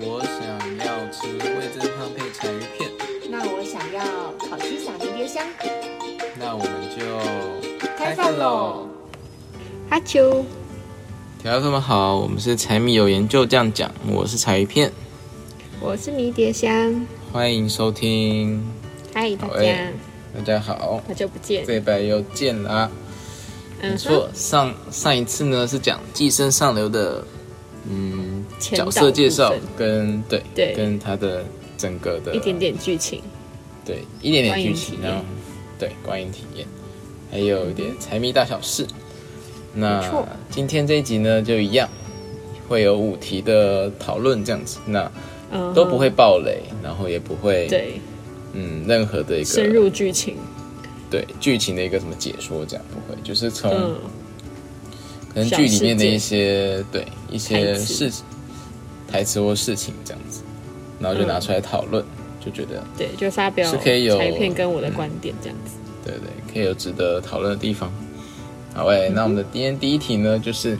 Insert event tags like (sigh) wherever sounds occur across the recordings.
我想要吃味增汤配柴鱼片，那我想要烤鸡撒迷迭香。那我们就开饭喽！哈啾，大家们好，我们是柴米有研究这样讲，我是柴鱼片，我是迷迭香，欢迎收听。嗨，大家，喂大家好，好久不见。这一拜又见啦。没嗯错，上上一次呢是讲《寄生上流》的嗯角色介绍跟对对。跟他的整个的一点点剧情，对一点点剧情，然后对观影体验，还有一点财迷大小事。那今天这一集呢就一样，会有五题的讨论这样子，那嗯，都不会爆雷，然后也不会对。嗯任何的一个深入剧情，对剧情的一个什么解说，这样不会，就是从、嗯，可能剧里面的一些对一些事情、台词或事情这样子，然后就拿出来讨论，就觉得对，就发表是可以有裁片跟我的观点这样子。对对，可以有值得讨论的地方。好诶，那我们的今天第一题呢，就是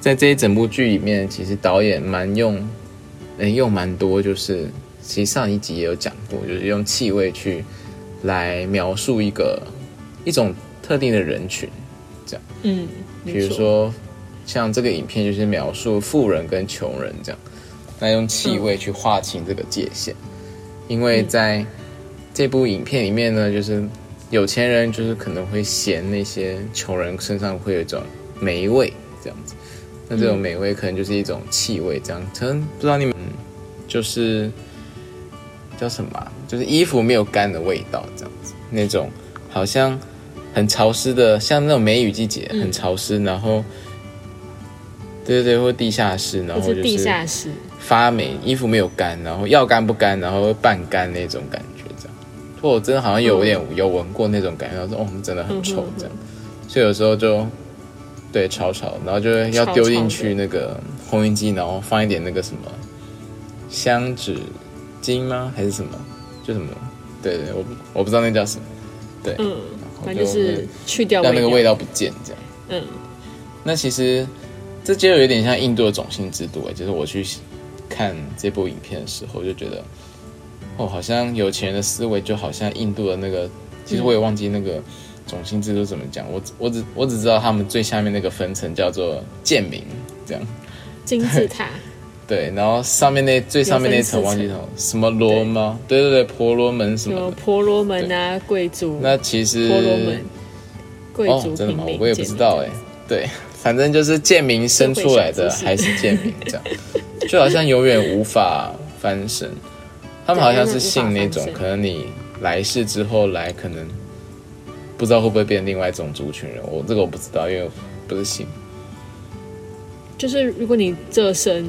在这一整部剧里面，其实导演蛮用，诶用蛮多，就是其实上一集也有讲过，就是用气味去来描述一个一种特定的人群，这样嗯，比，如说像这个影片就是描述富人跟穷人这样，那用气味去划清这个界限，因为在这部影片里面呢，就是有钱人就是可能会嫌那些穷人身上会有一种霉味这样子，那这种霉味可能就是一种气味这样，可能不知道你们就是叫什么啊、就是衣服没有干的味道这样子，那种好像很潮湿的，像那种梅雨季节很潮湿，然后对对对，或地下室，然后就是地下室，发霉，衣服没有干，然后要干不干，然后半干那种感觉，这样。或我真的好像有点有闻过那种感觉，我说哦，真的很臭这样。所以有时候就对炒炒，然后就要丢进去那个烘衣机，然后放一点那个什么香纸巾吗？还是什么？就什么？对对，我不我不知道那叫什么，对嗯，然后反正就是去掉让那个味道，道不见这样。嗯，那其实这就有点像印度的种姓制度哎，就是我去看这部影片的时候就觉得，哦，好像有钱人的思维就好像印度的那个，其实我也忘记那个种姓制度怎么讲，我只我只我只知道他们最下面那个分层叫做贱民，这样金字塔，对，然后上面那最上面那层忘记什么什么罗吗？对对对，婆罗门什什么。婆罗门啊，贵族，那其实婆罗门，贵哦族，真的吗？我也不知道哎、对，反正就是贱民生出来的还是贱民这样，就好像永远无法翻身。他们好像是信那种，可能你来世之后来，可能不知道会不会变另外一种族群人。我这个我不知道，因为不是信。就是如果你这生，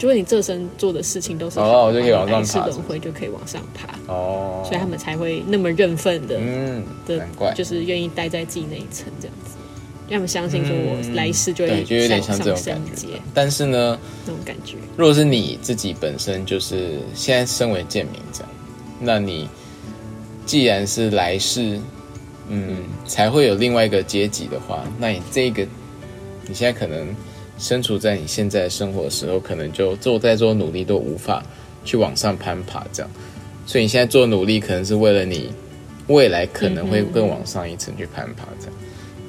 如果你这生做的事情都是哦好的就可以往上爬轮回就可以往上爬，哦，所以他们才会那么认份的嗯，的难怪，就是愿意待在自己那一层这样子，让他们相信说我来世就嗯对，会就有点像这种感觉。但是呢，那种感觉。如果是你自己本身就是现在身为贱民这样，那你既然是来世，嗯，才会有另外一个阶级的话，那你这个你现在可能身处在你现在生活的时候，可能就做再做努力都无法去往上攀爬这样，所以你现在做努力可能是为了你未来可能会更往上一层去攀爬这样。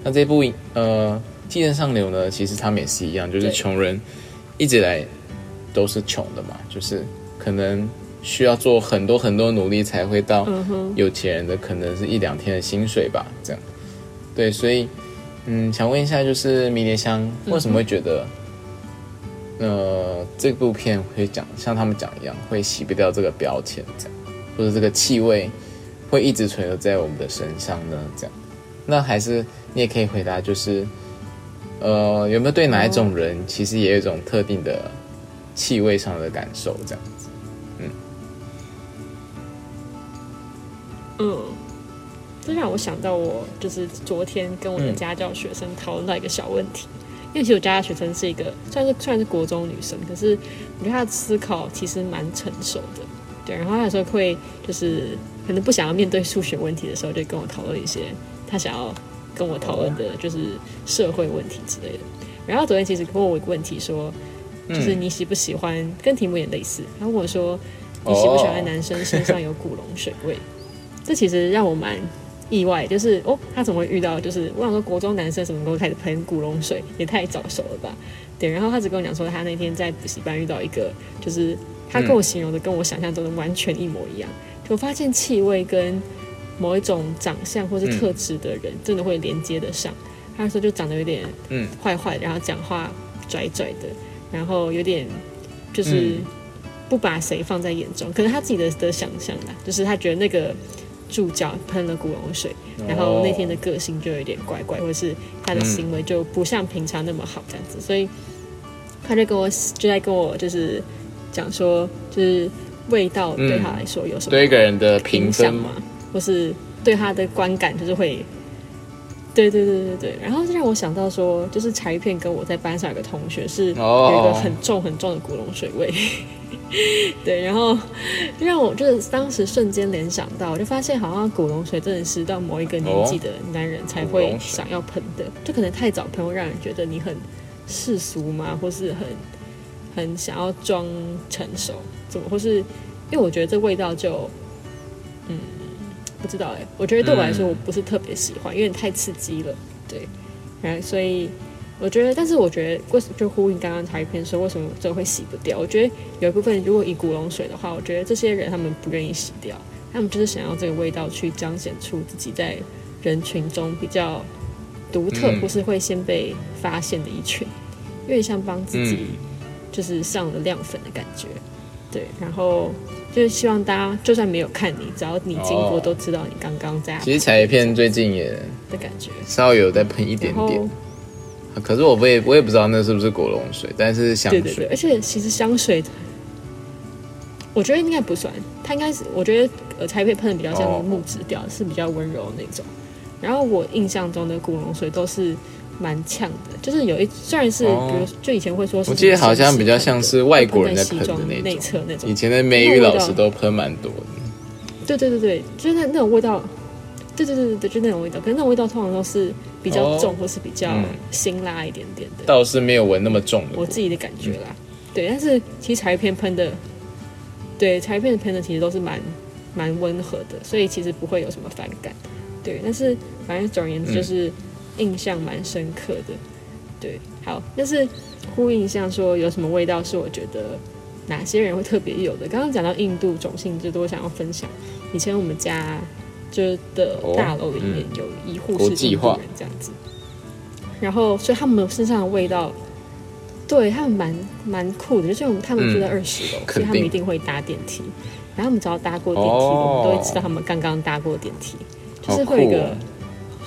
那这部呃《寄生上流》呢，其实他们也是一样，就是穷人一直来都是穷的嘛，就是可能需要做很多很多努力才会到有钱人的，可能是一两天的薪水吧，这样。对，所以嗯，想问一下，就是迷迭香为什么会觉得，呃，这部片会讲像他们讲一样，会洗不掉这个标签，这样，或者这个气味会一直存留在我们的身上呢？这样，那还是你也可以回答，就是呃，有没有对哪一种人其实也有一种特定的气味上的感受？这样子，嗯。嗯，这让我想到我就是昨天跟我的家教学生讨论到一个小问题，因为其实我家教学生是一个算是算是国中女生，可是我觉得她的思考其实蛮成熟的，对，然后她有时候会就是可能不想要面对数学问题的时候，就跟我讨论一些他想要跟我讨论的就是社会问题之类的。然后昨天其实问我一个问题说，就是你喜不喜欢，跟题目也类似。他问我说，你喜不喜欢男生身上有古龙水味？(laughs) 这其实让我蛮意外，就是哦，他怎么会遇到？就是我想说，国中男生什么时候开始喷古龙水，也太早熟了吧？对，然后他只跟我讲说，他那天在补习班遇到一个，就是他跟我形容的跟我想象中的完全一模一样。我发现气味跟某一种长相或是特质的人，真的会连接得上。他说就长得有点嗯。坏坏，然后讲话拽拽的，然后有点就是不把谁放在眼中，可能他自己的的想象啦，就是他觉得那个助教喷了古龙水，然后那天的个性就有点怪怪，或者是他的行为就不像平常那么好这样子，所以他就跟我就在跟我就是讲说，就是味道对他来说有什么对一个人的评分。影响嘛，或是对他的观感就是会。对对对对对，然后就让我想到说，就是柴鱼片跟我在班上有个同学是有一个哦很重很重的古龙水味，(laughs) 对，然后让我就是当时瞬间联想到，我就发现好像古龙水真的是到某一个年纪的男人才会想要喷的，就可能太早喷会让人觉得你很世俗嘛，或是很很想要装成熟，怎么或是因为我觉得这味道就嗯不知道哎、我觉得对我来说嗯我不是特别喜欢，因为太刺激了，对，然后所以。我觉得，但是我觉得，为什就呼应刚刚台片说，为什么这会洗不掉？我觉得有一部分，如果以古龙水的话，我觉得这些人他们不愿意洗掉，他们就是想要这个味道去彰显出自己在人群中比较独特，嗯或是会先被发现的一群，有点像帮自己嗯就是上了亮粉的感觉。对，然后就是希望大家就算没有看你，只要你经过哦都知道你刚刚在其实彩片最近也的感觉。稍微有在喷一点点，可是我也我也不知道那是不是果龙水，但是香对对对，水而且其实香水，我觉得应该不算，它应该是我觉得呃彩配喷的比较像木质调，是比较温柔那种。然后我印象中的古龙水都是蛮呛的，就是有一虽然是、哦比如就以前会说是我记得好像比较像是外国人的那种内侧那种以，前的美语老师都喷蛮多的。对对对对，就是那那种味道，对对对对对，就那种味道。可是那种味道通常都是比较哦重，或是比较嗯辛辣一点点的。倒是没有闻那么重的。我自己的感觉啦。对，但是其实柴片喷的，对柴片喷的其实都是蛮蛮温和的，所以其实不会有什么反感。对，但是反正总而言之就是印象蛮深刻的。对，好，但是呼应一下说有什么味道是我觉得哪些人会特别有的。刚刚讲到印度种姓制度，我想要分享以前我们家就是的哦大楼里面嗯有一户是印度人这样子，然后所以他们身上的味道。对他们蛮蛮酷的，就是我们他们住在嗯二十楼，所以他们一定会搭电梯。然后我们只要搭过电梯，哦我们都会知道他们刚刚搭过电梯，就是会有一个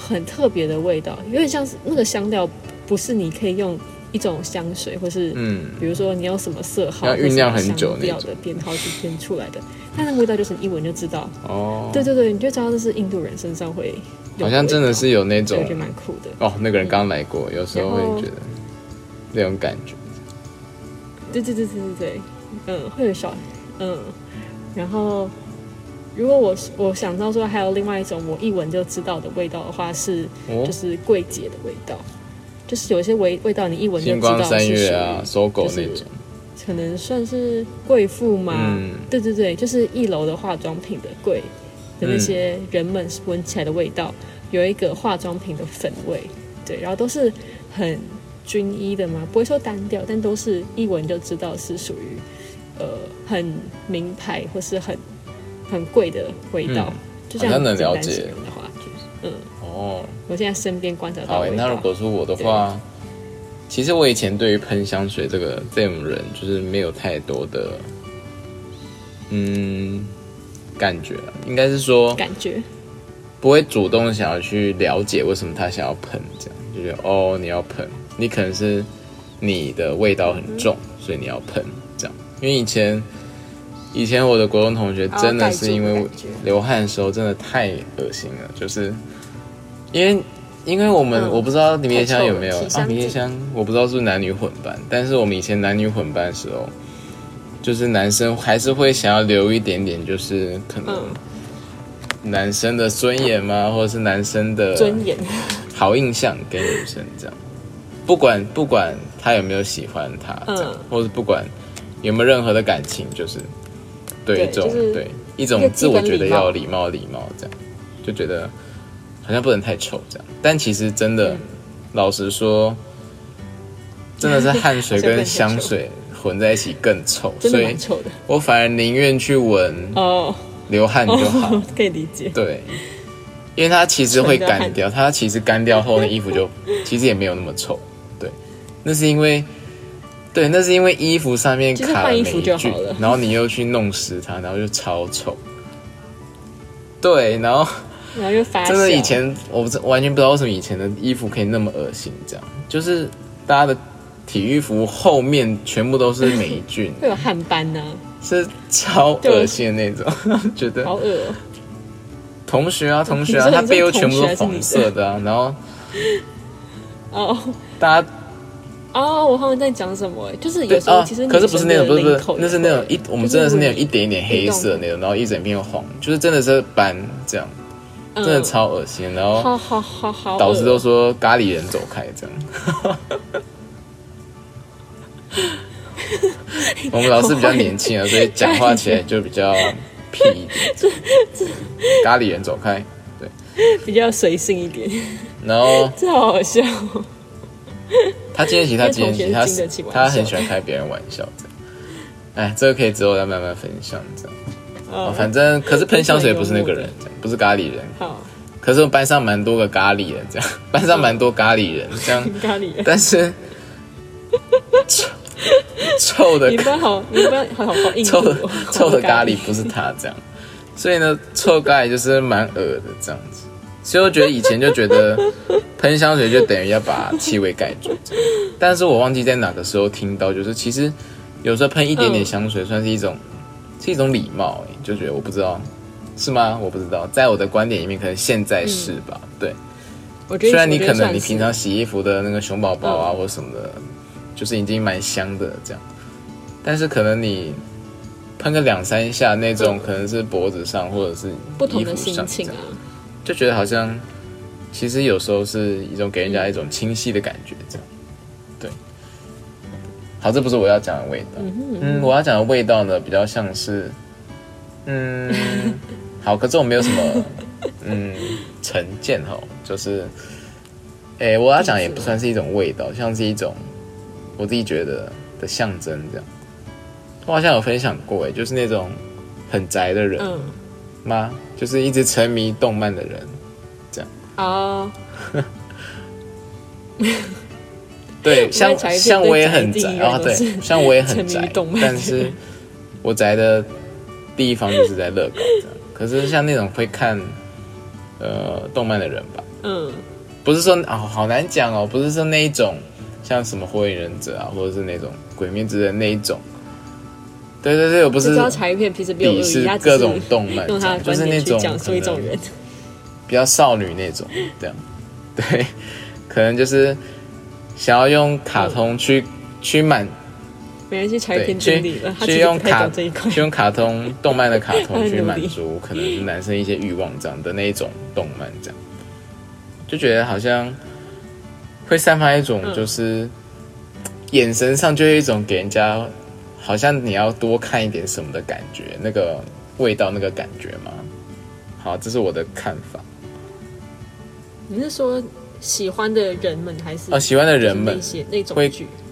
很特别的味道，有点像是那个香料，不是你可以用一种香水，或是嗯，比如说你用什么色号，要酝酿很久那的编号去编出来的，但那个味道就是你一闻就知道，哦，对对对，你就知道这是印度人身上会有好像真的是有那种觉得蛮酷的。哦，那个人刚来过，有时候会觉得那种感觉。对对对对对对，嗯，会有小嗯，然后如果我我想到说还有另外一种我一闻就知道的味道的话是，哦？就是柜姐的味道，就是有一些味味道你一闻就知道三是月啊，属于搜狗是那种，可能算是贵妇嘛？嗯。对对对，就是一楼的化妆品的柜的那些人们闻起来的味道，有一个化妆品的粉味，对，然后都是很均一的嘛，不会说单调，但都是一闻就知道是属于呃很名牌或是很很贵的味道，嗯。就这样好像能了解。的话，就是嗯，哦，我现在身边观察到好那如果说我的话，其实我以前对于喷香水这个这种人，就是没有太多的嗯感觉了，应该是说感觉。不会主动想要去了解为什么他想要喷，这样就觉得哦你要喷，你可能是你的味道很重，所以你要喷这样。因为以前以前我的国中同学真的是因为流汗的时候真的太恶心了，就是因为因为我们、嗯。我不知道迷迭香有没有啊太臭了体香剂迷迭香我不知道是不是男女混班，但是我们以前男女混班的时候，就是男生还是会想要留一点点，就是可能嗯。男生的尊严吗，或者是男生的尊严，好印象给女生这样。不管不管他有没有喜欢他，这样，嗯。或者不管有没有任何的感情，就是对对一种、就是对一种自我觉得要礼貌礼貌这样，就觉得好像不能太臭这样。但其实真的，嗯老实说，真的是汗水跟香水混在一起更臭，所以我反而宁愿去闻哦，流汗就好。哦，(laughs) 可以理解。对，因为它其实会干掉，它其实干掉后那衣服就其实也没有那么臭。对，那是因为，对，那是因为衣服上面卡了霉菌然后你又去弄湿它，然后就超臭。对，然后 (laughs) 然后就发酵，真的以前我完全不知道为什么以前的衣服可以那么恶心，这样。就是大家的体育服后面全部都是霉菌，(laughs) 会有汗斑呢，是超恶心的那种，(laughs) 觉得。好恶哦。同学啊，同学啊，他背后全部都黄色的啊，然后哦。大家哦，我好像在讲什么欸？就是有时候其实，可是不是那种，不是不是那是那种一，我们真的是那种一点一点黑色那种，然后一整片黄，就是真的是斑这样，嗯真的超恶心。然后好好好好，导师都说咖喱人走开这样。我们老师比较年轻啊，所以讲话起来就比较屁一点。咖喱人走开，对比较随性一点，然后这好好笑哦。(laughs) 他今天起，他今天起，他他很喜欢开别人玩笑这样。哎，这个可以之后再慢慢分享这样。哦，哦，反正可是喷香水不是那个人，这样不是咖喱人。好，可是我班上蛮多个咖喱人，这样 (laughs) 班上蛮多咖喱人，这样，咖喱人，但是臭臭的你们班好，你好好好硬臭的臭的咖喱不是他这样，所以呢，臭咖喱就是蛮恶的这样子。所以我觉得以前就觉得 (laughs) 喷香水就等于要把气味盖住，但是我忘记在哪个时候听到，就是其实有时候喷一点点香水算是一种、是一种礼貌、欸，就觉得我不知道。是吗？我不知道，在我的观点里面，可能现在是吧？对，我觉得虽然你可能你平常洗衣服的那个熊宝宝啊嗯。或什么的，就是已经蛮香的这样，但是可能你喷个两三下那种，可能是脖子上或者是不同的衣服上心情啊就觉得好像其实有时候是一种给人家一种清晰的感觉，这样。对，好，这不是我要讲的味道。嗯，我要讲的味道呢，比较像是，嗯，(laughs) 好，可是我没有什么，嗯，成见哈，就是，诶、我要讲也不算是一种味道，像是一种我自己觉得的象征这样。我好像有分享过，哎，就是那种很宅的人嗯，吗？就是一直沉迷动漫的人。这样 (laughs) (laughs) 哦，对，像像我也很宅啊，对像我也很宅但是 (laughs) 我宅的地方就是在乐高这样。可是像那种会看呃动漫的人吧，嗯，不是说哦好难讲哦，不是说那一种像什么火影忍者啊，或者是那种鬼灭之刃那一种。对对对，我不就是知道柴鱼片其实没有恶鄙视意，他只各种动漫，用他的就观是那种点去讲述一种人，比较少女那种，这样，对，可能就是想要用卡通去、去满没关系，柴鱼对，片去了，他去用卡去。用卡通动漫的卡通 (laughs) 去满足可能是男生一些欲望这样的那一种动漫这样，就觉得好像会散发一种嗯。就是、眼神上就有一种给人家好像你要多看一点什么的感觉，那个味道那个感觉吗？好，这是我的看法。你是说喜欢的人们还是啊，喜欢的人们那些那种？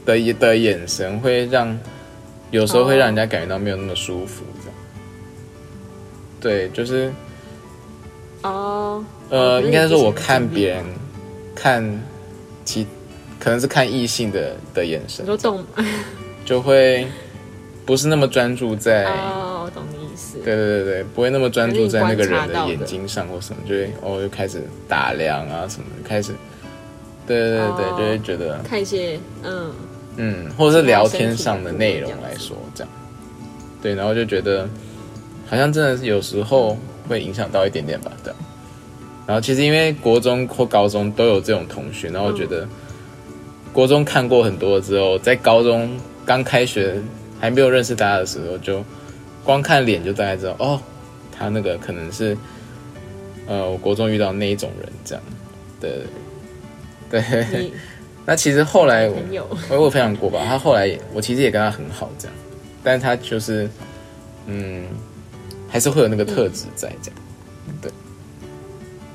的的眼神会让有时候会哦让人家感觉到没有那么舒服，这样。对，就是哦，呃，哦应该是说我看别人看其可能是看异性的的眼神你，说动 (laughs) 就会不是那么专注在，哦，我懂你意思。对对对对，不会那么专注在那个人的的眼睛上或什么，就会哦就开始打量啊什么的，开始，对对对对，哦就会觉得看一些嗯，嗯，或者是聊天上的内容来说，这样，对，然后就觉得好像真的是有时候会影响到一点点吧，对。然后其实因为国中或高中都有这种同学，然后我觉得国中看过很多之后，在高中刚开学还没有认识大家的时候，就光看脸就大概知道哦，他那个可能是呃我国中遇到那一种人这样，对对对。(laughs) 那其实后来我我有分享过吧，他后来也我其实也跟他很好这样，但是他就是嗯，还是会有那个特质在这样，对，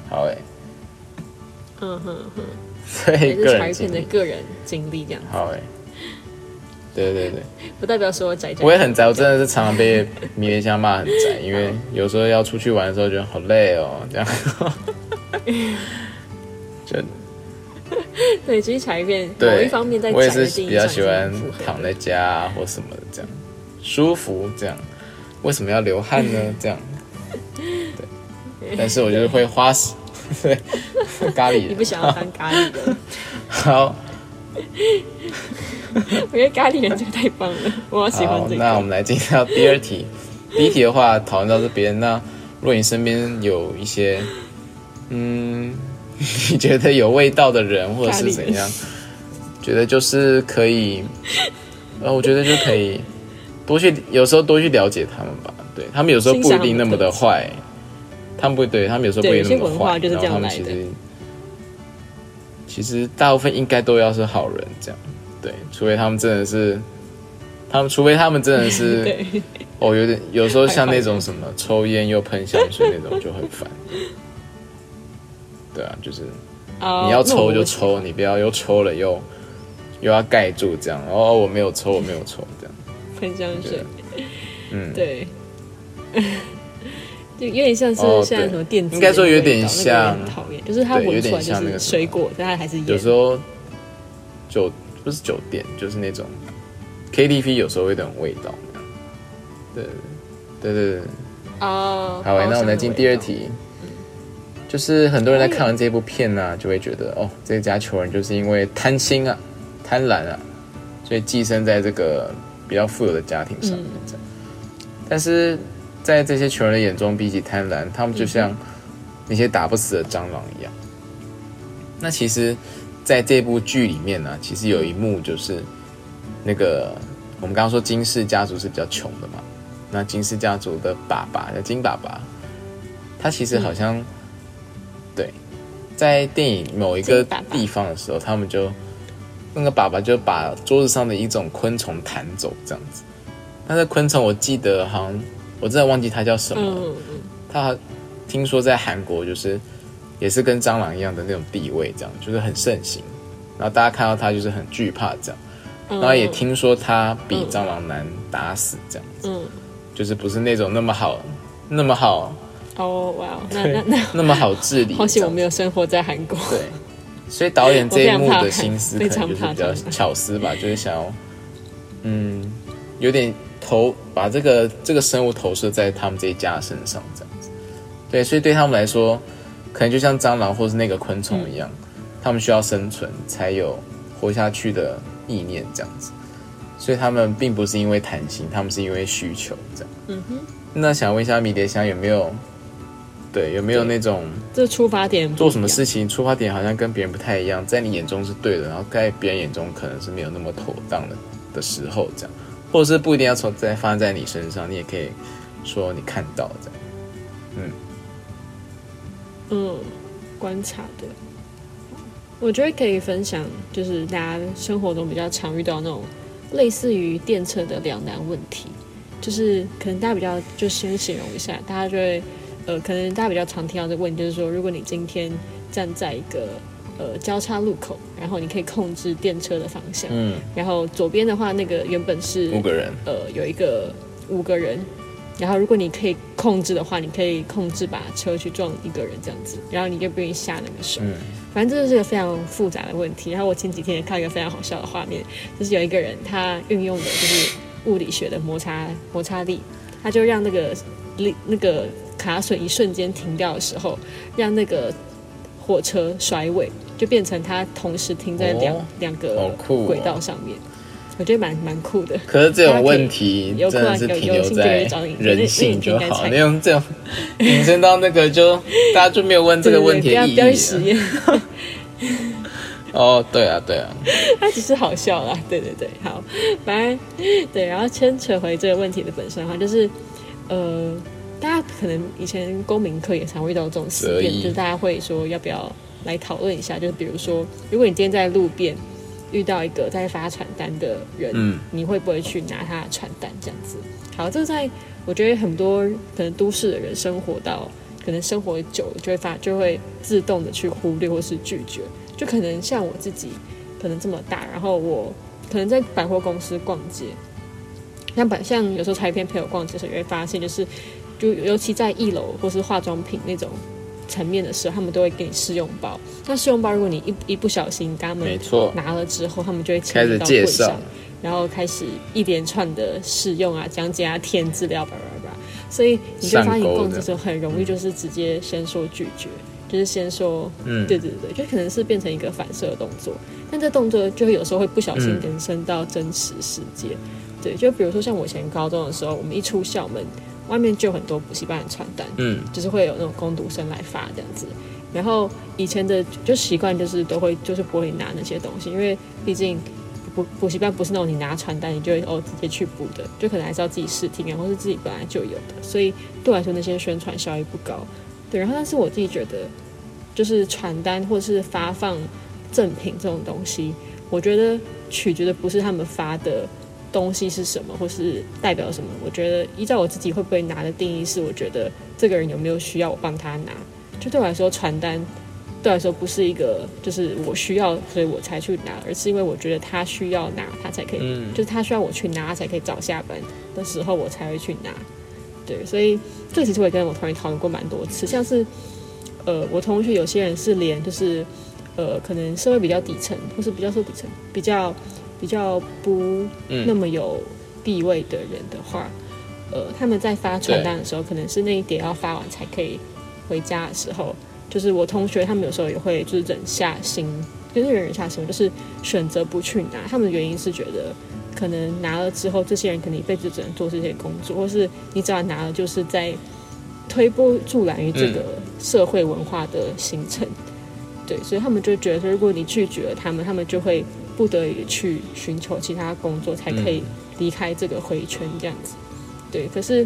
好哎、嗯哼哼，对也是个柴鱼片的个人经历这样，好哎、对对对，不代表说宅宅。我也很宅，我真的是常常被迷恋香骂很宅，因为有时候要出去玩的时候觉得好累哦，这样，(laughs) 就对，其实柴鱼片某对一方面在我也宅的是比较定义上是喜欢躺在家啊或什么的这样，舒服这样。为什么要流汗呢？(laughs) 这样，对。(laughs) 但是我就是会花时，对，咖喱人。你不想要当咖喱的，好，(laughs) 我觉得咖喱人这个太棒了，我好喜欢好，这那我。们来进行到第二题。第一题的话，讨论到这边，那如果你身边有一些，嗯，(laughs) 你觉得有味道的人，或者是怎样，觉得就是可以，呃，我觉得就可以多去，有时候多去了解他们吧。对他们有时候不一定那么的坏，他们不对，他们有时候不一定那么坏，然后他们其实其实大部分应该都要是好人，这样对，除非他们真的是。他们除非他们真的是 (laughs) 对，哦，有点有时候像那种什么抽烟又喷香水那种就很烦。对啊，就是啊你要抽就抽，你不要又抽了又又要盖住这样。哦，我没有抽，我没有抽这样。喷香水，嗯，对，(laughs) 就有点像是哦现在什么电子，应该说有点那个像讨厌，就是它闻出来就点像那个什么是水果，但它还是烟有时。候酒不是酒店，就是那种 KTV 有时候会有点味道。对对对对。哦，好，那我们来进第二。题，就是很多人在看完这部片呢、就会觉得哦，这家球人就是因为贪心啊、贪婪啊，所以寄生在这个比较富有的家庭上面嗯这样。但是在这些球人的眼中，比起贪婪，他们就像那些打不死的蟑螂一样。那其实，在这部剧里面呢、其实有一幕就是那个我们刚刚说金氏家族是比较穷的嘛，那金氏家族的爸爸叫金爸爸，他其实好像、对，在电影某一个地方的时候，他们就那个爸爸就把桌子上的一种昆虫弹走，这样子。那这昆虫我记得好像我真的忘记它叫什么了，嗯，嗯。它听说在韩国就是也是跟蟑螂一样的那种地位，这样就是很盛行。然后大家看到它就是很惧怕这样，嗯然后也听说它比蟑螂难打死这样子，嗯，就是不是那种那么好那么好哦，哇哦，那那那那么好治理。好险我没有有生活在韩国。对，所以导演这一幕的心思可能就是比较巧思吧，就是想要嗯有点投把这个这个生物投射在他们这一家身上这样子。对，所以对他们来说，可能就像蟑螂或是那个昆虫一样，他们需要生存才有活下去的意念这样子。所以他们并不是因为贪心，他们是因为需求这样。嗯哼，那想问一下迷迭香有没有对有没有那种这出发点做什么？事情出发点好像跟别人不太一样，在你眼中是对的，然后在别人眼中可能是没有那么妥当的的时候，这样，或者是不一定要从在发生在你身上，你也可以说你看到这样。嗯，观察的，我觉得可以分享，就是大家生活中比较常遇到那种类似于电车的两难问题，就是可能大家比较就先形容一下，大家就会呃，可能大家比较常听到这个问题，就是说，如果你今天站在一个呃交叉路口，然后你可以控制电车的方向，嗯，然后左边的话，那个原本是五个人，呃有一个五个人，然后如果你可以控制的话，你可以控制把车去撞一个人这样子，然后你就不愿意下那个手。嗯反正这是个非常复杂的问题。然后我前几天也看到一个非常好笑的画面，就是有一个人他运用的就是物理学的摩擦摩擦力，他就让那个力那个卡榫一瞬间停掉的时候，让那个火车甩尾，就变成它同时停在两、哦两个轨道上面。我觉得蛮蛮酷的。可是这种问题有真的是有停留在就找你人性就好，那种这种 (laughs) 引申到那个就大家就没有问这个问题的意义了。哦，对啊，对啊，(laughs) 他只是好笑啦。对对对，好，反正对，然后牵扯回这个问题的本身的话，就是呃，大家可能以前公民课也常会遇到这种实验，就是大家会说要不要来讨论一下，就是比如说，如果你今天在路边，遇到一个在发传单的人，嗯你会不会去拿他的传单这样子？好，这在我觉得很多可能都市的人生活到可能生活久了，就会发就会自动的去忽略或是拒绝。就可能像我自己，可能这么大，然后我可能在百货公司逛街，像百像有时候柴片陪我逛街的时候，也会发现就是，就尤其在一楼或是化妆品那种层面的时候，他们都会给你试用包。那试用包，如果你一一不小心他们没错，拿了之后，他们就会请开始介绍柜上，然后开始一连串的试用啊、讲解啊、填资料，叭叭叭。所以你就发现，逛的时候很容易就是直接先说拒绝，就是先说，嗯，对对对，就可能是变成一个反射的动作。但这动作就会有时候会不小心嗯延伸到真实世界。对，就比如说像我以前高中的时候，我们一出校门，外面就很多补习班的传单，嗯，就是会有那种工读生来发这样子。然后以前的就习惯就是都会就是不会拿那些东西，因为毕竟补补习班不是那种你拿传单你就会哦直接去补的，就可能还是要自己试听啊，或是自己本来就有的，所以对我来说那些宣传效益不高。对，然后但是我自己觉得，就是传单或是发放赠品这种东西，我觉得取决的不是他们发的东西是什么，或是代表什么。我觉得依照我自己会不会拿的定义是，我觉得这个人有没有需要我帮他拿。就对我来说，传单对我来说不是一个就是我需要，所以我才去拿，而是因为我觉得他需要拿，他才可以，嗯就是他需要我去拿，他才可以早下班的时候我才会去拿。对，所以这个其实我也跟我同学讨论过蛮多次，像是呃，我同学有些人是连就是呃，可能社会比较底层，或是比较说底层，比较比较不嗯那么有地位的人的话，呃，他们在发传单的时候，可能是那一叠要发完才可以回家的时候，就是我同学他们有时候也会就是忍下心，就是忍下心，就是选择不去拿。他们的原因是觉得，可能拿了之后，这些人可能一辈子只能做这些工作，或是你只要拿了，就是在推波助澜于这个社会文化的形成。对，所以他们就觉得说，如果你拒绝了他们，他们就会不得已去寻求其他工作，才可以离开这个回圈这样子。对，可是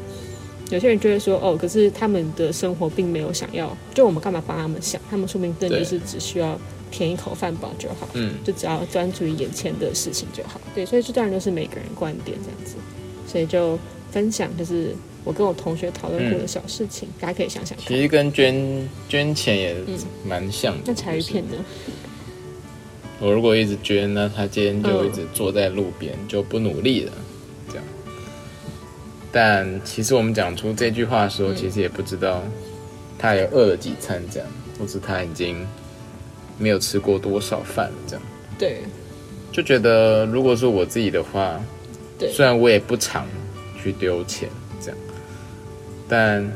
有些人就会说，哦，可是他们的生活并没有想要，就我们干嘛帮他们想？他们说明真的就是只需要填一口饭饱就好，嗯，就只要专注于眼前的事情就好。对，所以这当然就是每个人观点这样子，所以就分享就是我跟我同学讨论过的小事情，大家可以想想看。其实跟捐捐钱也蛮像的。那柴鱼片呢？我如果一直捐，那他今天就一直坐在路边，就不努力了，这样。但其实我们讲出这句话的时候，其实也不知道他也饿了几餐，这样，或是他已经没有吃过多少饭了，这样。对就觉得如果是我自己的话，对虽然我也不常去丢钱这样，但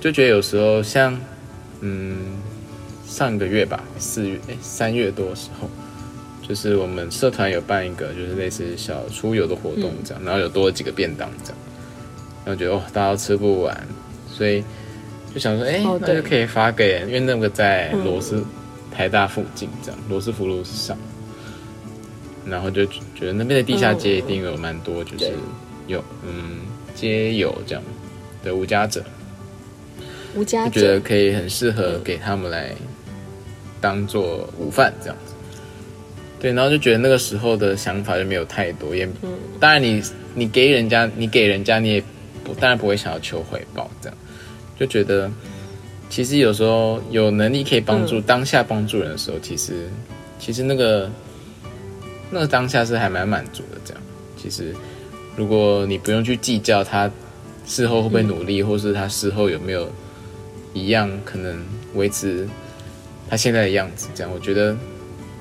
就觉得有时候像嗯上个月吧，四月哎三月多的时候，就是我们社团有办一个就是类似小出游的活动这样，然后有多了几个便当这样，然后觉得哦大家都吃不完，所以就想说哎、哦对那就可以发给，因为那个在嗯罗斯、台大附近这样，罗斯福路上。然后就觉得那边的地下街一定有蛮多，就是有嗯街友这样的无家者，无家就觉得者，可以很适合给他们来当做午饭这样子。对，然后就觉得那个时候的想法就没有太多，也当然你你给人家你给人家你也不当然不会想要求回报，这样。就觉得其实有时候有能力可以帮助、当下帮助人的时候，其实其实那个那个当下是还蛮满足的。这样，其实如果你不用去计较他事后会不会努力，或是他事后有没有一样可能维持他现在的样子，这样我觉得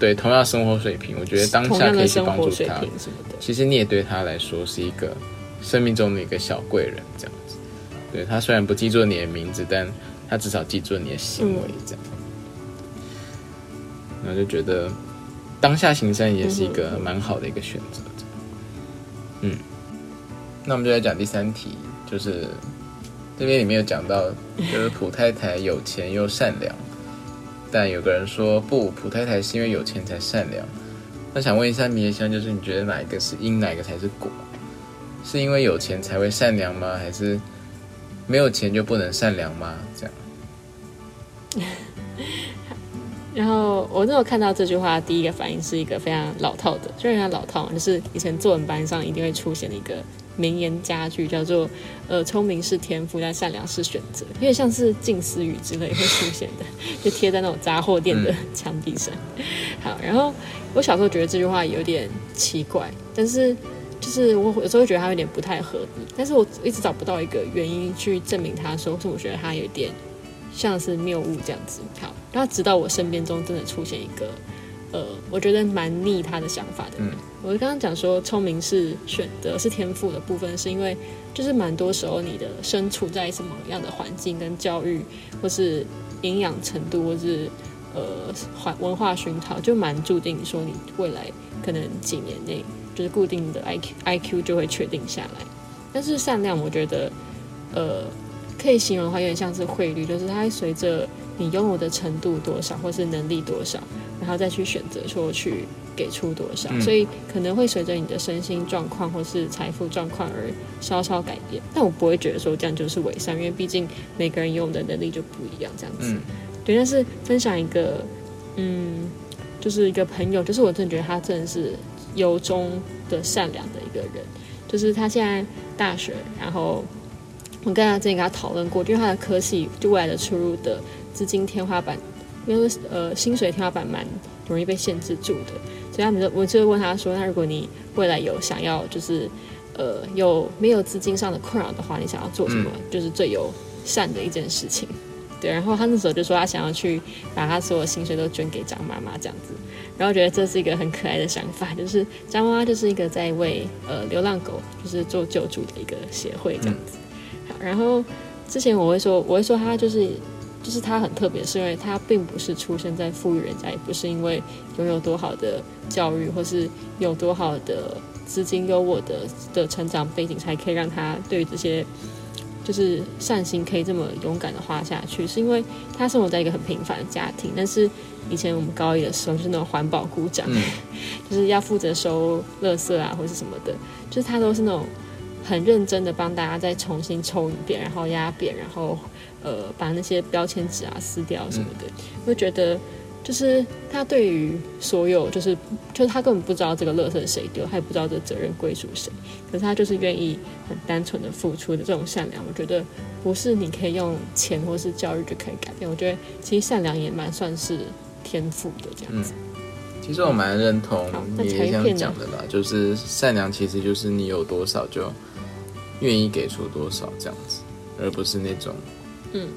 对同样生活水平，我觉得当下可以去帮助他。其实你也对他来说是一个生命中的一个小贵人，这样子。对他虽然不记住你的名字，但他至少记住你的行为，这样。然后就觉得当下行善也是一个蛮好的一个选择。嗯，那我们就来讲第三题，就是这边里面有讲到，就是普太太有钱又善良，但有个人说不，普太太是因为有钱才善良。那想问一下米叶香，就是你觉得哪一个是因，哪个才是果？是因为有钱才会善良吗？还是没有钱就不能善良吗？这样，(laughs) 然后我那时候看到这句话，第一个反应是一个非常老套的，就是它老套，就是以前作文班上一定会出现的一个名言佳句，叫做“呃，聪明是天赋，但善良是选择”，有点像是近似语之类会出现的，就贴在那种杂货店的墙壁上。好，然后我小时候觉得这句话有点奇怪，但是就是我有时候觉得它有点不太合理，但是我一直找不到一个原因去证明它，说是我觉得它有点。像是谬误这样子，好，然后直到我身边中真的出现一个，呃，我觉得蛮逆他的想法的。嗯，我刚刚讲说聪明是选择是天赋的部分，是因为就是蛮多时候你的身处在什么样的环境跟教育，或是营养程度，或是呃环文化熏陶，就蛮注定说你未来可能几年内就是固定的 I Q I Q 就会确定下来。但是善良，我觉得，呃。可以形容的话，有点像是汇率，就是它会随着你拥有的程度多少，或是能力多少，然后再去选择说去给出多少，所以可能会随着你的身心状况或是财富状况而稍稍改变。但我不会觉得说这样就是伪善，因为毕竟每个人拥有的能力就不一样，这样子。对，但是分享一个，嗯，就是一个朋友，就是我真的觉得他真的是由衷的善良的一个人，就是他现在大学，然后。我跟他之前跟他讨论过，就是他的科系就未来的出入的资金天花板，因为呃薪水天花板蛮容易被限制住的，所以他们就我就问他说，那如果你未来有想要就是呃有没有资金上的困扰的话，你想要做什么？就是最有善的一件事情。对，然后他那时候就说他想要去把他所有薪水都捐给张妈妈这样子，然后觉得这是一个很可爱的想法，就是张妈妈就是一个在为呃流浪狗就是做救助的一个协会这样子。然后之前我会说，我会说他就是，就是他很特别，是因为他并不是出生在富裕人家，也不是因为拥有多好的教育或是有多好的资金优渥的的成长背景，才可以让他对于这些就是善心可以这么勇敢的花下去。是因为他生活在一个很平凡的家庭，但是以前我们高一的时候是那种环保股长，(laughs) 就是要负责收垃圾啊或是什么的，就是他都是那种。很认真的帮大家再重新抽一遍，然后压扁，然后呃把那些标签纸啊撕掉什么的。我觉得就是他对于所有就是就是他根本不知道这个垃圾谁丢，他也不知道这责任归属谁。可是他就是愿意很单纯的付出的这种善良，我觉得不是你可以用钱或是教育就可以改变。我觉得其实善良也蛮算是天赋的这样子。其实我蛮认同你这样讲的啦，就是善良其实就是你有多少就。愿意给出多少这样子，而不是那种，嗯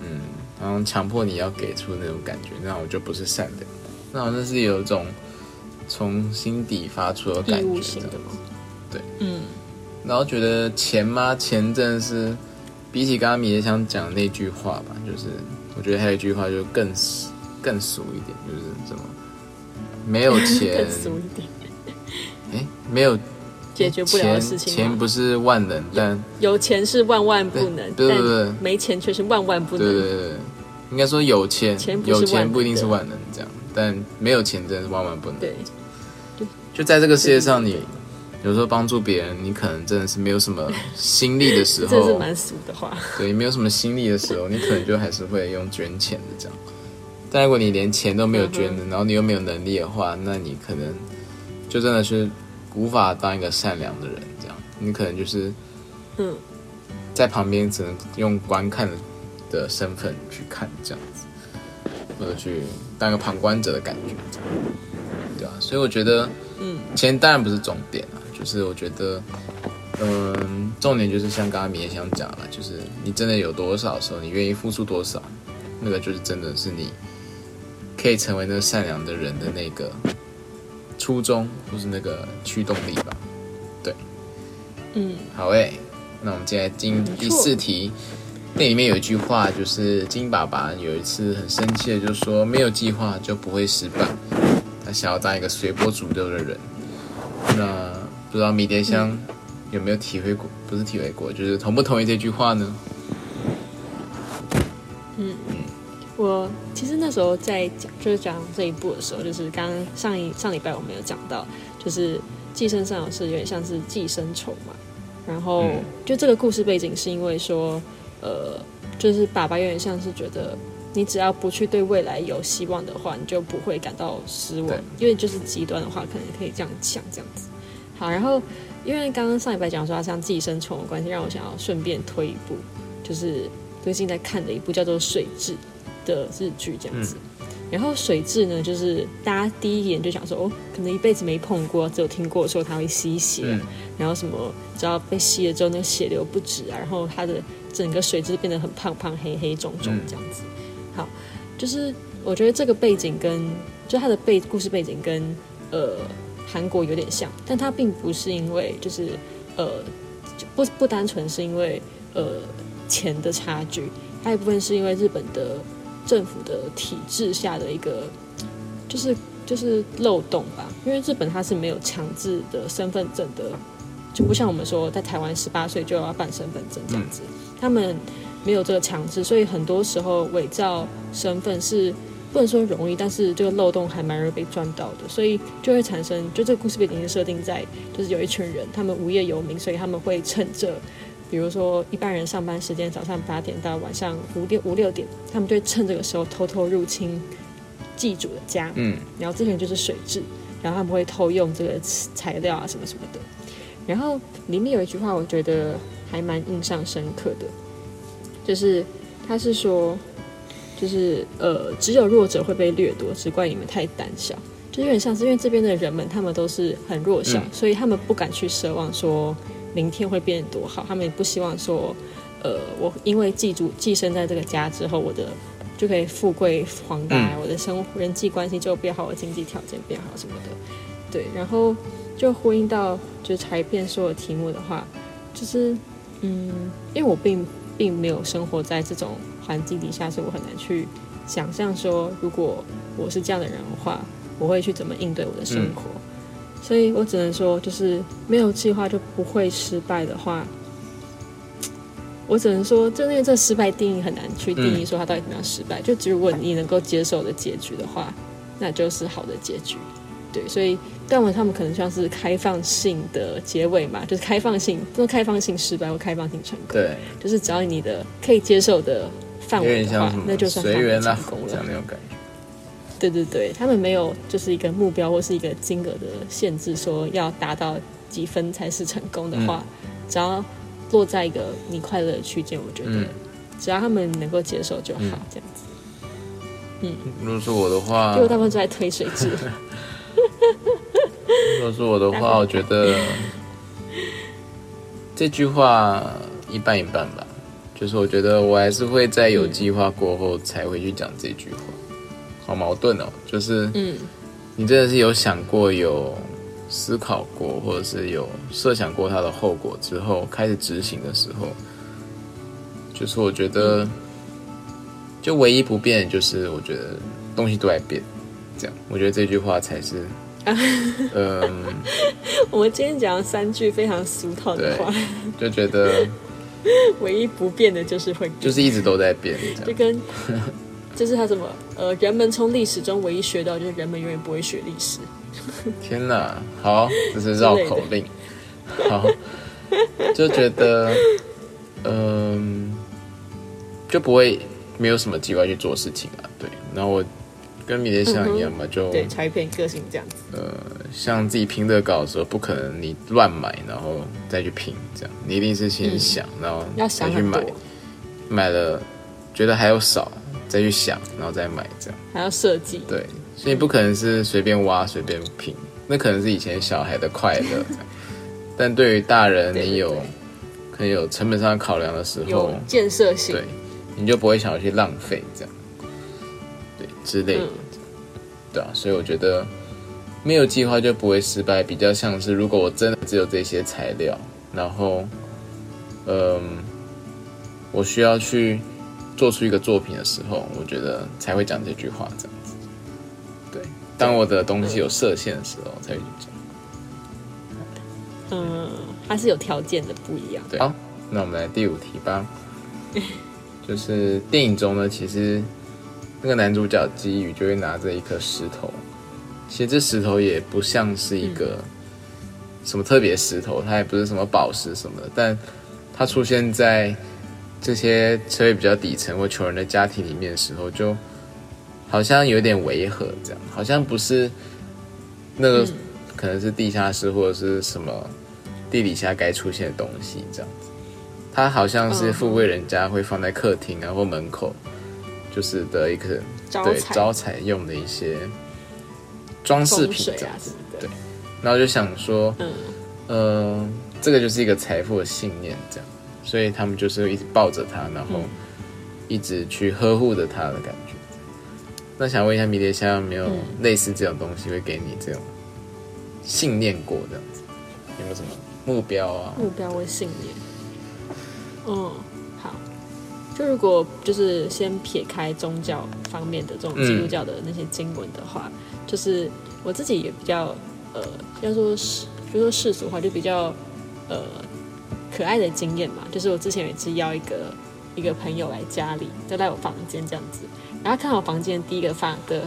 嗯，然后强迫你要给出那种感觉，那我就不是善良，那我那是有一种从心底发出的感觉的吗？对，嗯，然后觉得钱吗？钱真的是比起刚刚米也想讲那句话吧，就是我觉得还有一句话就更更俗一点，就是什么没有钱，(laughs) 更俗一点，(laughs) 哎，没有。解决不了的事情。钱不是万能，但有钱是万万不能。对对对，没钱却是万万不能。对对对，应该说有钱，有钱不一定是万能这样，但没有钱真的是万万不能。对，就在这个世界上，你有时候帮助别人，你可能真的是没有什么心力的时候，(laughs) 这是蛮俗的话。对，没有什么心力的时候，你可能就还是会用捐钱的这样。但如果你连钱都没有捐的，然后你又没有能力的话，那你可能就真的是。无法当一个善良的人，这样你可能就是，嗯，在旁边只能用观看的身份去看这样子，或者去当个旁观者的感觉，对吧？所以我觉得，嗯，钱当然不是重点啊，就是我觉得，嗯，重点就是像刚刚米也想讲了，就是你真的有多少时候，你愿意付出多少，那个就是真的是你可以成为那个善良的人的那个。初衷或是那个驱动力吧，对，嗯，好诶，那我们接下来进第四题。那里面有一句话，就是金爸爸有一次很生气的就说：“没有计划就不会失败。”他想要当一个随波逐流的人。那不知道迷迭香有没有体会过？不是体会过，就是同不同意这句话呢？时候在讲，就是讲这一部的时候，就是刚上一上礼拜我们有讲到，就是寄生上有是有点像是寄生虫嘛。然后就这个故事背景是因为说，呃，就是爸爸有点像是觉得，你只要不去对未来有希望的话，你就不会感到失望。因为就是极端的话，可能可以这样想这样子。好，然后因为刚刚上礼拜讲说它像寄生虫的关系，让我想要顺便推一部，就是最近在看的一部叫做《水蛭》的日剧这样子。然后水蛭呢，就是大家第一眼就想说，哦，可能一辈子没碰过，只有听过说它会吸血，嗯然后什么只要被吸了之后，那个血流不止啊，然后它的整个水蛭变得很胖胖、黑黑肿肿这样子。好，就是我觉得这个背景跟就它的背故事背景跟呃韩国有点像，但它并不是因为就是呃就不不单纯是因为呃钱的差距，还有一部分是因为日本的政府的体制下的一个就是就是漏洞吧，因为日本它是没有强制的身份证的，就不像我们说在台湾十八岁就要办身份证这样子，他们没有这个强制，所以很多时候伪造身份是不能说容易，但是这个漏洞还蛮容易被钻到的，所以就会产生，就这个故事背景是设定在就是有一群人，他们无业游民，所以他们会趁着。比如说，一般人上班时间早上八点到晚上五点五六点，他们就会趁这个时候偷偷入侵祭主的家，嗯，然后这些人就是水质，然后他们会偷用这个材料啊什么什么的。然后里面有一句话，我觉得还蛮印象深刻的，就是他是说，就是呃，只有弱者会被掠夺，只怪你们太胆小。就有点像是因为这边的人们，他们都是很弱小，嗯所以他们不敢去奢望说明天会变得多好，他们也不希望说，呃，我因为寄住寄生在这个家之后，我的就可以富贵黄大，嗯我的生活人际关系就变好，我经济条件变好什么的。对，然后就呼应到就是柴片说的题目的话，就是嗯，因为我并并没有生活在这种环境底下，所以我很难去想象说，如果我是这样的人的话，我会去怎么应对我的生活。所以我只能说，就是没有计划就不会失败的话，我只能说，就因为这失败定义很难去定义说它到底怎么样失败。就如果你能够接受的结局的话，那就是好的结局。对，所以段文他们可能像是开放性的结尾嘛，就是开放性，这种开放性失败或开放性成功，对，就是只要你的可以接受的范围的话那就算随缘啦成功，这样了。那种感觉。对对对，他们没有就是一个目标或是一个金额的限制，说要达到几分才是成功的话，只要落在一个你快乐的区间，我觉得、嗯。只要他们能够接受就好，嗯。这样子。嗯。如果是我的话因为，我大部分都在推水质，如果是我的话，(laughs) 我觉得这句话一半一半吧。就是我觉得我还是会在有计划过后才会去讲这句话，好矛盾哦。就是嗯你真的是有想过、有思考过，或者是有设想过它的后果之后，开始执行的时候，就是我觉得，就唯一不变的就是我觉得东西都在变，这样，我觉得这句话才是，(laughs) 嗯。我们今天讲了三句非常俗套的话，就觉得 (laughs) 唯一不变的就是会变，就是一直都在变，就。跟就是他什么？呃，人们从历史中唯一学到就是人们永远不会学历史。天哪，好，这是绕口令，好，就觉得，嗯、就不会没有什么计划去做事情啊，对。然后我跟米列像一样嘛，就对，拆片个性这样子。呃像自己拼的时候，不可能你乱买然后再去拼，这样。你一定是先想，然后要再去买。买了觉得还有少，再去想，然后再买，这样。还要设计。对，所以不可能是随便挖随便拼，那可能是以前小孩的快乐。但对于大人，你有可能有成本上的考量的时有候，建设性对，你就不会想要去浪费这样，对之类的，嗯对啊，所以我觉得没有计划就不会失败，比较像是如果我真的只有这些材料，然后，嗯，我需要去做出一个作品的时候，我觉得才会讲这句话这样子。对，当我的东西有设限的时候，才会去讲。嗯，它是有条件的不一样。对，好，那我们来第五题吧。(laughs) 就是电影中呢，其实那个男主角基宇就会拿着一颗石头，其实这石头也不像是一个什么特别石头，它也不是什么宝石什么的，但它出现在这些社会比较底层或穷人的家庭里面的时候，就好像有点违和，这样好像不是那个、可能是地下室或者是什么地底下该出现的东西这样子。它好像是富贵人家会放在客厅啊或门口，就是的一个对招财。用的一些装饰品这样子对。然后就想说，嗯。呃，这个就是一个财富的信念，这样，所以他们就是一直抱着他，然后一直去呵护着他的感觉。那想问一下迷迭香有没有类似这种东西会给你这种信念过这样子？有没有什么目标啊？目标或信念。嗯，好。就如果就是先撇开宗教方面的这种基督教的那些经文的话，就是我自己也比较呃，要说世，就说世俗化，就比较呃可爱的经验嘛。就是我之前有一次邀一个一个朋友来家里，就来我房间这样子，然后看我房间第一个发的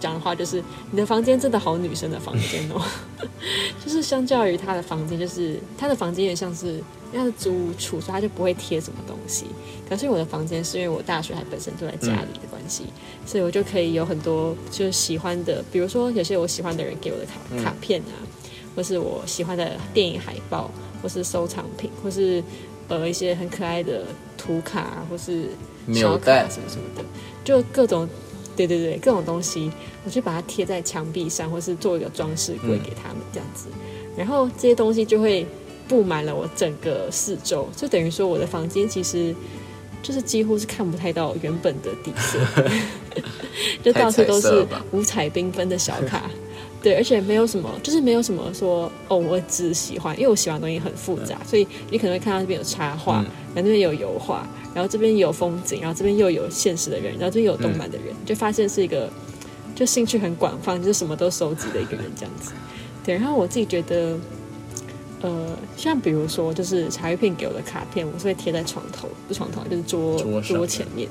讲的话就是：“你的房间真的好女生的房间哦。(laughs) ” (laughs) 就是相较于他的房间，就是他的房间也像是因为他是租屋处，所以他就不会贴什么东西。可是我的房间是因为我大学还本身住在家里的关系，所以我就可以有很多就是喜欢的，比如说有些我喜欢的人给我的卡卡片啊，或是我喜欢的电影海报，或是收藏品，或是呃一些很可爱的图卡啊，或是小卡什么什么的，就各种。对对对，各种东西，我就把它贴在墙壁上，或是做一个装饰柜给他们这样子。然后这些东西就会布满了我整个四周，就等于说我的房间其实就是几乎是看不太到原本的底色 (laughs) (laughs) 就到处都是五彩缤纷的小卡。(laughs) 对，而且没有什么，就是没有什么说哦，我只喜欢，因为我喜欢的东西很复杂，所以你可能会看到这边有插画，嗯然后那边有油画，然后这边有风景，然后这边又有现实的人，然后这边有动漫的人，就发现是一个就兴趣很广泛，就是什么都收集的一个人这样子。对，然后我自己觉得，呃，像比如说，就是茶叶片给我的卡片，我是会贴在床头，不床头，就是桌桌上前面。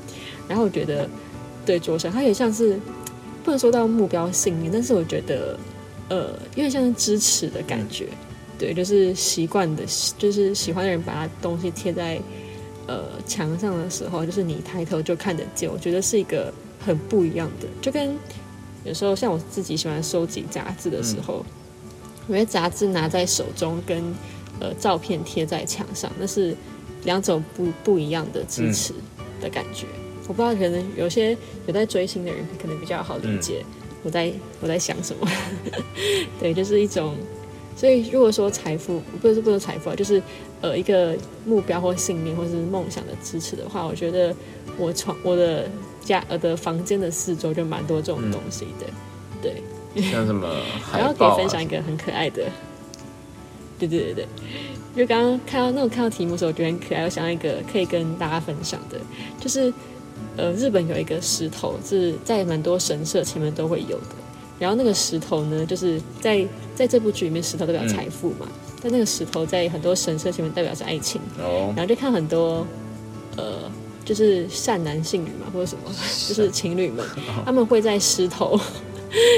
然后我觉得，对桌上，它有点像是不能说到目标信念，但是我觉得，呃，有点像是支持的感觉。对，就是习惯的，就是喜欢的人把他东西贴在呃墙上的时候，就是你抬头就看得见。我觉得是一个很不一样的，就跟有时候像我自己喜欢收集杂志的时候，我觉得杂志拿在手中跟呃照片贴在墙上，那是两种不不一样的支持的感觉。我不知道，可能有些有在追星的人可能比较好理解我在我在想什么。(laughs) 对，就是一种。所以如果说财富不是不是财富啊，就是呃一个目标或信念或是梦想的支持的话，我觉得我床我的家我的房间的四周就蛮多这种东西的。对，像什么 (laughs) 海然后可以分享一个很可爱的，对对对对，就刚刚看到那种看到题目的时候，我觉得很可爱。我想到一个可以跟大家分享的，就是呃，日本有一个石头是在蛮多神社前面都会有的。然后那个石头呢，就是在在这部剧里面，石头代表财富嘛，但那个石头在很多神社前面代表是爱情。哦。然，后就看很多呃，就是善男信女嘛，或者什么，就是情侣们，他们会在石头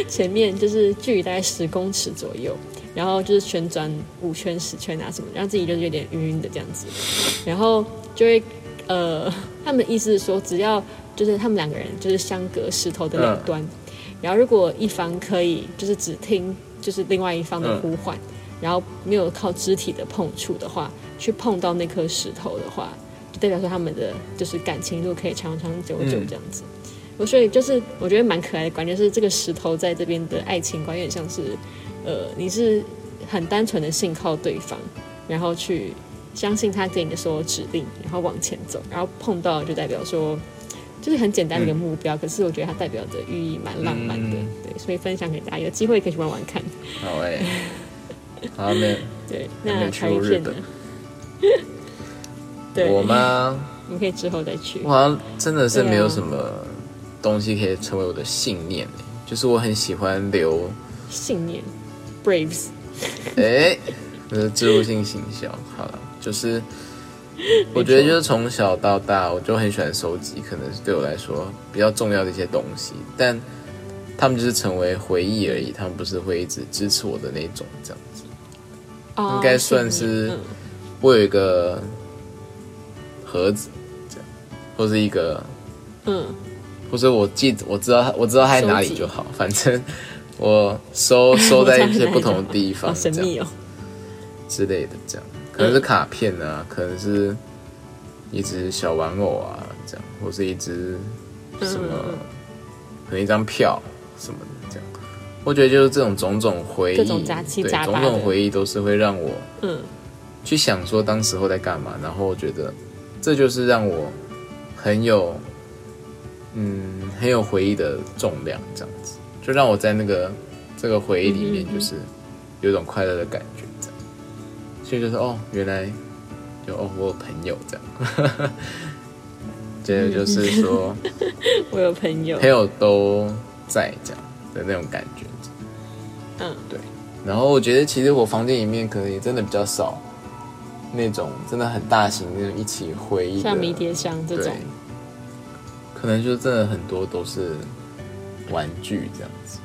前面，就是距离大概十公尺左右，然后就是旋转五圈、十圈啊什么，让自己就是有点晕晕的这样子，然后就会呃，他们的意思是说，只要就是他们两个人就是相隔石头的两端，然后如果一方可以就是只听就是另外一方的呼唤，然后没有靠肢体的碰触的话，去碰到那颗石头的话，就代表说他们的就是感情路可以长长久久这样子。我所以就是我觉得蛮可爱的观念，就是这个石头在这边的爱情观，有点像是呃，你是很单纯的信靠对方，然后去相信他给你的所有指令，然后往前走，然后碰到就代表说。就是很简单的一个目标，可是我觉得它代表的寓意蛮浪漫的，嗯对，所以分享给大家，有机会可以去玩玩看。好哎、(laughs) 好没对，那有去过日本？(laughs) 对，我？吗？(laughs) 我们可以之后再去我。好像真的是没有什么东西可以成为我的信念、欸，就是我很喜欢留，信念，Braves，哎、这是植入性行销。好了，就是 (laughs) 我觉得就是从小到大，我就很喜欢收集，可能是对我来说比较重要的一些东西，但他们就是成为回忆而已，他们不是会一直支持我的那种，这样子。哦应该算是我有一个盒子，这样或是一个，嗯，或者我记我知道我知道它在哪里就好，反正我收 (laughs) 收在一些不同的地方，好神这样秘哦。之类的，这样。可能是卡片啊，可能是一只小玩偶啊，这样，或是一只什么，可能一张票什么的，这样。我觉得就是这种种种回忆，各种杂七对，杂八种种回忆都是会让我嗯。去想说当时候在干嘛，然后我觉得这就是让我很有，嗯，很有回忆的重量，这样子，就让我在那个这个回忆里面，就是有一种快乐的感觉，所以就是哦，原来就哦，我有朋友这样，接 (laughs) 着就是说 (laughs) 我有朋友。朋，友都在这样的那种感觉，嗯，对，然后我觉得其实我房间里面可能也真的比较少那种真的很大型那种一起回忆的，像迷迭香这种，，可能就真的很多都是玩具这样子，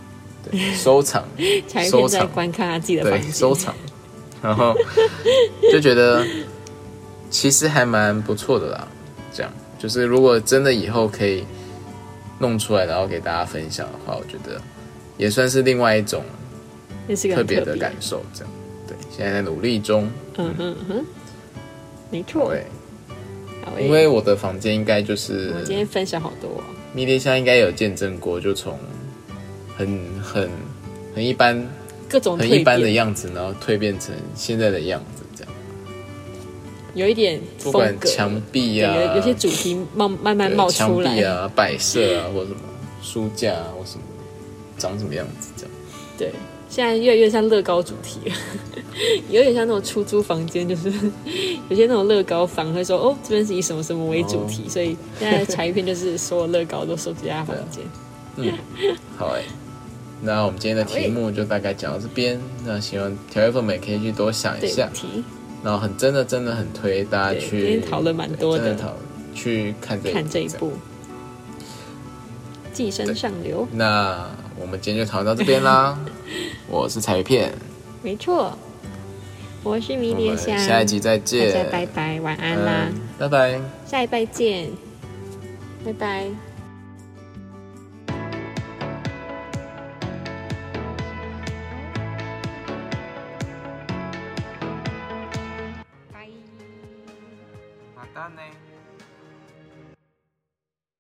对，(laughs) 收藏，才一在收藏，观看他自己的房，间，收藏，然后就觉得其实还蛮不错的啦，这样就是如果真的以后可以弄出来，然后给大家分享的话，我觉得也算是另外一种那是特别的感受，这样，对，现在在努力中，嗯哼嗯哼，没错。对，因为我的房间应该就是我们今天分享好多、哦，迷迭香应该有见证过，就从很很很一般各种很一般，的样子，然后蜕变成现在的样子，这样。有一点不管墙壁对，啊，有有些主题冒慢慢冒出来，壁啊、摆设啊，或什么书架啊，或什么长什么样子这样。对，现在越来越像乐高主题了，(laughs) 有点像那种出租房间，就是 (laughs) 有些那种乐高房会说哦，这边是以什么什么为主题，所以现在柴鱼片就是所有乐高都收集在他房间。嗯，好哎、那我们今天的题目就大概讲到这边。那希望调味粉们也可以去多想一，下。然后很真的真的很推大家去讨论蛮多的。讨去看这看这一样。部《寄生上流》，那我们今天就讨论到这边啦。(laughs) 我是彩鱼片，没错，我是迷迭香，下一集再大见，家拜拜，晚安啦，嗯，拜拜。下一拜见，拜拜。